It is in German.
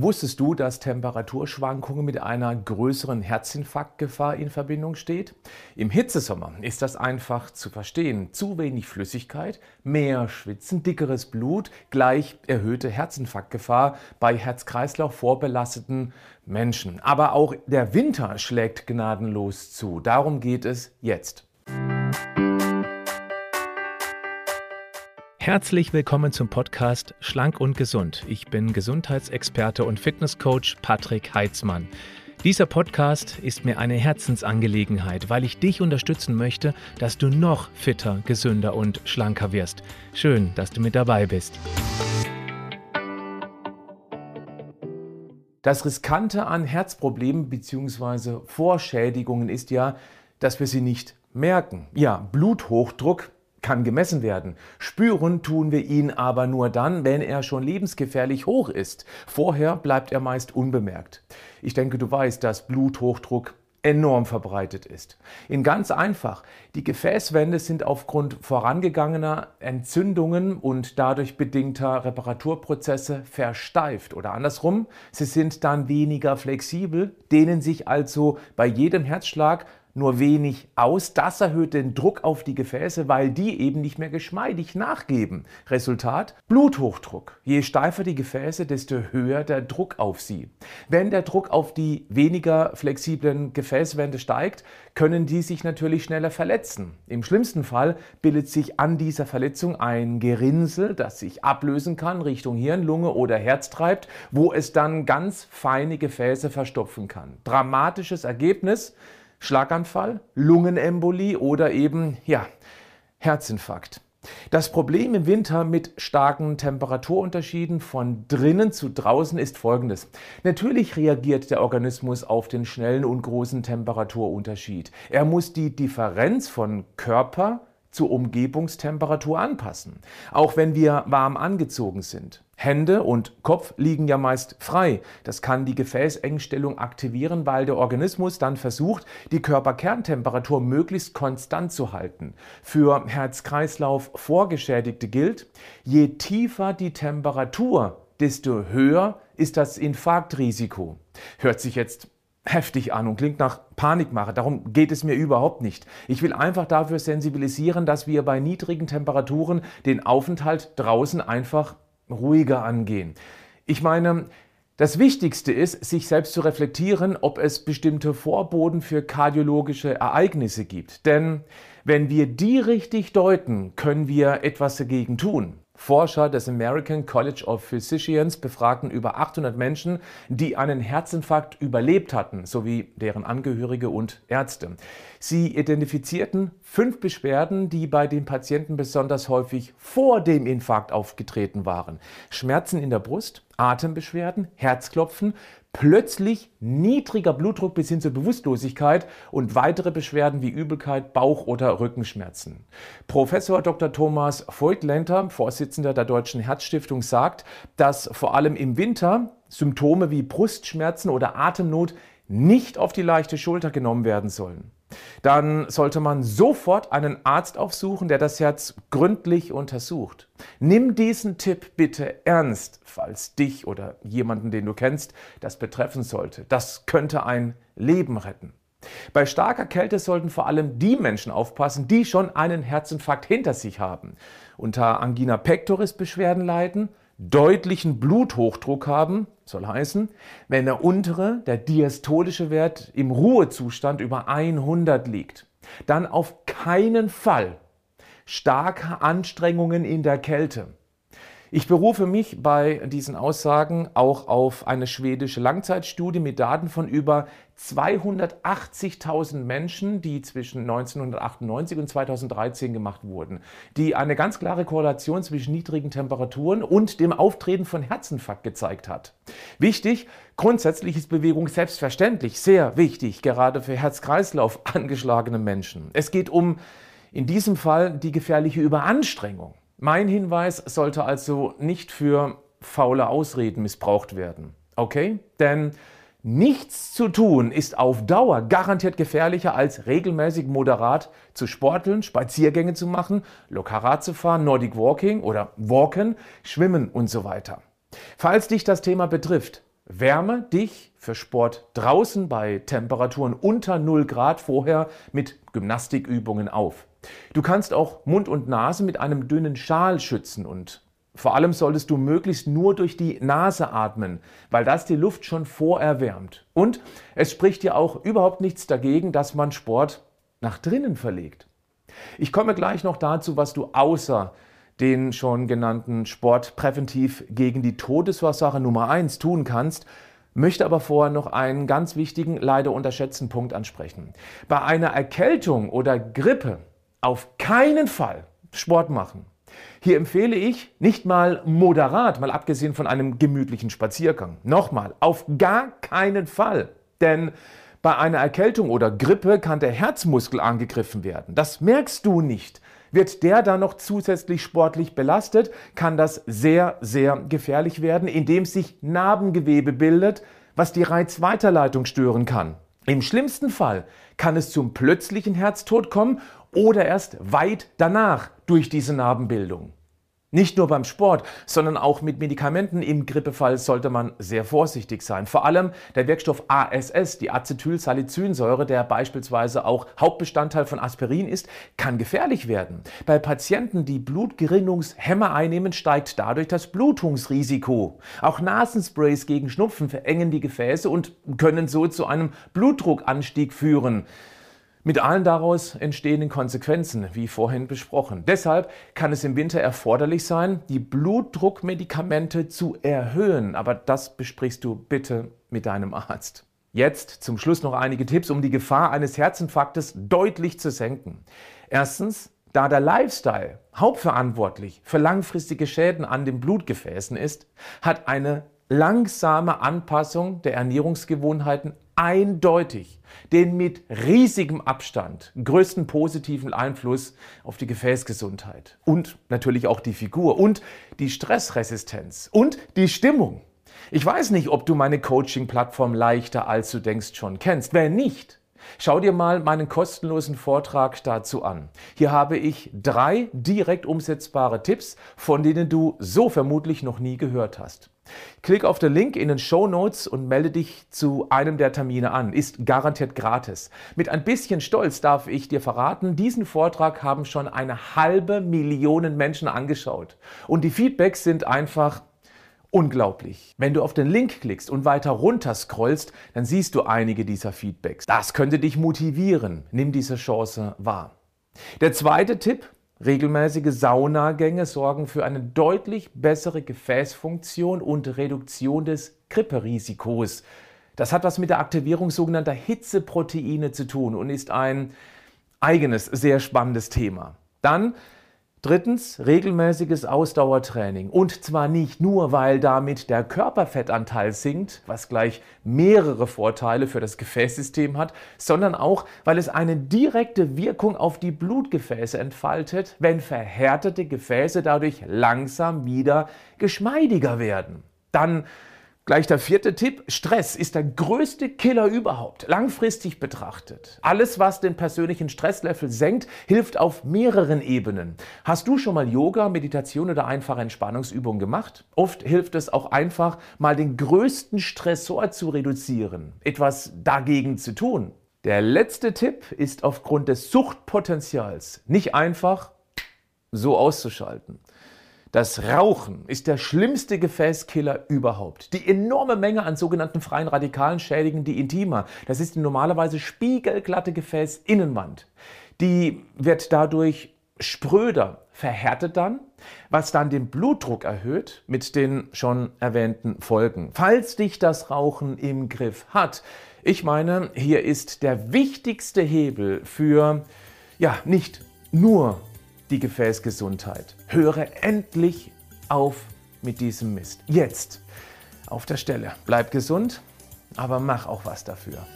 Wusstest du, dass Temperaturschwankungen mit einer größeren Herzinfarktgefahr in Verbindung steht? Im Hitzesommer ist das einfach zu verstehen. Zu wenig Flüssigkeit, mehr Schwitzen, dickeres Blut, gleich erhöhte Herzinfarktgefahr bei Herz-Kreislauf vorbelasteten Menschen. Aber auch der Winter schlägt gnadenlos zu. Darum geht es jetzt. Herzlich willkommen zum Podcast Schlank und Gesund. Ich bin Gesundheitsexperte und Fitnesscoach Patrick Heitzmann. Dieser Podcast ist mir eine Herzensangelegenheit, weil ich dich unterstützen möchte, dass du noch fitter, gesünder und schlanker wirst. Schön, dass du mit dabei bist. Das Riskante an Herzproblemen bzw. Vorschädigungen ist ja, dass wir sie nicht merken. Ja, Bluthochdruck kann gemessen werden. Spüren tun wir ihn aber nur dann, wenn er schon lebensgefährlich hoch ist. Vorher bleibt er meist unbemerkt. Ich denke, du weißt, dass Bluthochdruck enorm verbreitet ist. In ganz einfach, die Gefäßwände sind aufgrund vorangegangener Entzündungen und dadurch bedingter Reparaturprozesse versteift oder andersrum, sie sind dann weniger flexibel, dehnen sich also bei jedem Herzschlag nur wenig aus. Das erhöht den Druck auf die Gefäße, weil die eben nicht mehr geschmeidig nachgeben. Resultat? Bluthochdruck. Je steifer die Gefäße, desto höher der Druck auf sie. Wenn der Druck auf die weniger flexiblen Gefäßwände steigt, können die sich natürlich schneller verletzen. Im schlimmsten Fall bildet sich an dieser Verletzung ein Gerinnsel, das sich ablösen kann Richtung Hirn, Lunge oder Herz treibt, wo es dann ganz feine Gefäße verstopfen kann. Dramatisches Ergebnis, Schlaganfall, Lungenembolie oder eben, ja, Herzinfarkt. Das Problem im Winter mit starken Temperaturunterschieden von drinnen zu draußen ist folgendes. Natürlich reagiert der Organismus auf den schnellen und großen Temperaturunterschied. Er muss die Differenz von Körper zur Umgebungstemperatur anpassen, auch wenn wir warm angezogen sind. Hände und Kopf liegen ja meist frei. Das kann die Gefäßengstellung aktivieren, weil der Organismus dann versucht, die Körperkerntemperatur möglichst konstant zu halten. Für Herz-Kreislauf Vorgeschädigte gilt, je tiefer die Temperatur, desto höher ist das Infarktrisiko. Hört sich jetzt heftig an und klingt nach Panikmache. Darum geht es mir überhaupt nicht. Ich will einfach dafür sensibilisieren, dass wir bei niedrigen Temperaturen den Aufenthalt draußen einfach ruhiger angehen. Ich meine, das Wichtigste ist, sich selbst zu reflektieren, ob es bestimmte Vorboden für kardiologische Ereignisse gibt. Denn wenn wir die richtig deuten, können wir etwas dagegen tun. Forscher des American College of Physicians befragten über 800 Menschen, die einen Herzinfarkt überlebt hatten, sowie deren Angehörige und Ärzte. Sie identifizierten fünf Beschwerden, die bei den Patienten besonders häufig vor dem Infarkt aufgetreten waren. Schmerzen in der Brust, Atembeschwerden, Herzklopfen, plötzlich niedriger Blutdruck bis hin zur Bewusstlosigkeit und weitere Beschwerden wie Übelkeit, Bauch- oder Rückenschmerzen. Professor Dr. Thomas Voigtländer, Vorsitzender der Deutschen Herzstiftung, sagt, dass vor allem im Winter Symptome wie Brustschmerzen oder Atemnot nicht auf die leichte Schulter genommen werden sollen dann sollte man sofort einen Arzt aufsuchen, der das Herz gründlich untersucht. Nimm diesen Tipp bitte ernst, falls dich oder jemanden, den du kennst, das betreffen sollte. Das könnte ein Leben retten. Bei starker Kälte sollten vor allem die Menschen aufpassen, die schon einen Herzinfarkt hinter sich haben, unter Angina pectoris Beschwerden leiden, deutlichen Bluthochdruck haben, soll heißen, wenn der untere, der diastolische Wert im Ruhezustand über 100 liegt, dann auf keinen Fall starke Anstrengungen in der Kälte. Ich berufe mich bei diesen Aussagen auch auf eine schwedische Langzeitstudie mit Daten von über 280.000 Menschen, die zwischen 1998 und 2013 gemacht wurden, die eine ganz klare Korrelation zwischen niedrigen Temperaturen und dem Auftreten von Herzinfarkt gezeigt hat. Wichtig, grundsätzlich ist Bewegung selbstverständlich sehr wichtig, gerade für Herz-Kreislauf angeschlagene Menschen. Es geht um in diesem Fall die gefährliche Überanstrengung. Mein Hinweis sollte also nicht für faule Ausreden missbraucht werden. Okay? Denn nichts zu tun ist auf Dauer garantiert gefährlicher als regelmäßig moderat zu sporteln, Spaziergänge zu machen, Lokarat zu fahren, Nordic Walking oder Walken, Schwimmen und so weiter. Falls dich das Thema betrifft, Wärme dich für Sport draußen bei Temperaturen unter 0 Grad vorher mit Gymnastikübungen auf. Du kannst auch Mund und Nase mit einem dünnen Schal schützen und vor allem solltest du möglichst nur durch die Nase atmen, weil das die Luft schon vorerwärmt. Und es spricht ja auch überhaupt nichts dagegen, dass man Sport nach drinnen verlegt. Ich komme gleich noch dazu, was du außer den schon genannten Sport präventiv gegen die Todesursache Nummer 1 tun kannst, möchte aber vorher noch einen ganz wichtigen, leider unterschätzten Punkt ansprechen. Bei einer Erkältung oder Grippe auf keinen Fall Sport machen. Hier empfehle ich nicht mal moderat, mal abgesehen von einem gemütlichen Spaziergang. Nochmal, auf gar keinen Fall. Denn bei einer Erkältung oder Grippe kann der Herzmuskel angegriffen werden. Das merkst du nicht. Wird der dann noch zusätzlich sportlich belastet, kann das sehr, sehr gefährlich werden, indem sich Narbengewebe bildet, was die Reizweiterleitung stören kann. Im schlimmsten Fall kann es zum plötzlichen Herztod kommen oder erst weit danach durch diese Narbenbildung. Nicht nur beim Sport, sondern auch mit Medikamenten im Grippefall sollte man sehr vorsichtig sein. Vor allem der Wirkstoff ASS, die Acetylsalicylsäure, der beispielsweise auch Hauptbestandteil von Aspirin ist, kann gefährlich werden. Bei Patienten, die Blutgerinnungshämmer einnehmen, steigt dadurch das Blutungsrisiko. Auch Nasensprays gegen Schnupfen verengen die Gefäße und können so zu einem Blutdruckanstieg führen mit allen daraus entstehenden Konsequenzen, wie vorhin besprochen. Deshalb kann es im Winter erforderlich sein, die Blutdruckmedikamente zu erhöhen, aber das besprichst du bitte mit deinem Arzt. Jetzt zum Schluss noch einige Tipps, um die Gefahr eines Herzinfarktes deutlich zu senken. Erstens, da der Lifestyle hauptverantwortlich für langfristige Schäden an den Blutgefäßen ist, hat eine langsame Anpassung der Ernährungsgewohnheiten eindeutig den mit riesigem Abstand größten positiven Einfluss auf die Gefäßgesundheit und natürlich auch die Figur und die Stressresistenz und die Stimmung. Ich weiß nicht, ob du meine Coaching-Plattform leichter als du denkst schon kennst. Wenn nicht, Schau dir mal meinen kostenlosen Vortrag dazu an. Hier habe ich drei direkt umsetzbare Tipps, von denen du so vermutlich noch nie gehört hast. Klick auf den Link in den Show Notes und melde dich zu einem der Termine an. Ist garantiert gratis. Mit ein bisschen Stolz darf ich dir verraten, diesen Vortrag haben schon eine halbe Million Menschen angeschaut. Und die Feedbacks sind einfach unglaublich. Wenn du auf den Link klickst und weiter runter scrollst, dann siehst du einige dieser Feedbacks. Das könnte dich motivieren. Nimm diese Chance wahr. Der zweite Tipp, Regelmäßige Saunagänge sorgen für eine deutlich bessere Gefäßfunktion und Reduktion des Gripperisikos. Das hat was mit der Aktivierung sogenannter Hitzeproteine zu tun und ist ein eigenes, sehr spannendes Thema. Dann Drittens, regelmäßiges Ausdauertraining. Und zwar nicht nur, weil damit der Körperfettanteil sinkt, was gleich mehrere Vorteile für das Gefäßsystem hat, sondern auch, weil es eine direkte Wirkung auf die Blutgefäße entfaltet, wenn verhärtete Gefäße dadurch langsam wieder geschmeidiger werden. Dann Gleich der vierte Tipp. Stress ist der größte Killer überhaupt, langfristig betrachtet. Alles, was den persönlichen Stresslevel senkt, hilft auf mehreren Ebenen. Hast du schon mal Yoga, Meditation oder einfache Entspannungsübungen gemacht? Oft hilft es auch einfach, mal den größten Stressor zu reduzieren, etwas dagegen zu tun. Der letzte Tipp ist aufgrund des Suchtpotenzials nicht einfach so auszuschalten. Das Rauchen ist der schlimmste Gefäßkiller überhaupt. Die enorme Menge an sogenannten freien Radikalen schädigen die Intima. Das ist die normalerweise spiegelglatte Gefäßinnenwand. Die wird dadurch spröder, verhärtet dann, was dann den Blutdruck erhöht mit den schon erwähnten Folgen. Falls dich das Rauchen im Griff hat, ich meine, hier ist der wichtigste Hebel für ja, nicht nur die Gefäßgesundheit. Höre endlich auf mit diesem Mist. Jetzt auf der Stelle. Bleib gesund, aber mach auch was dafür.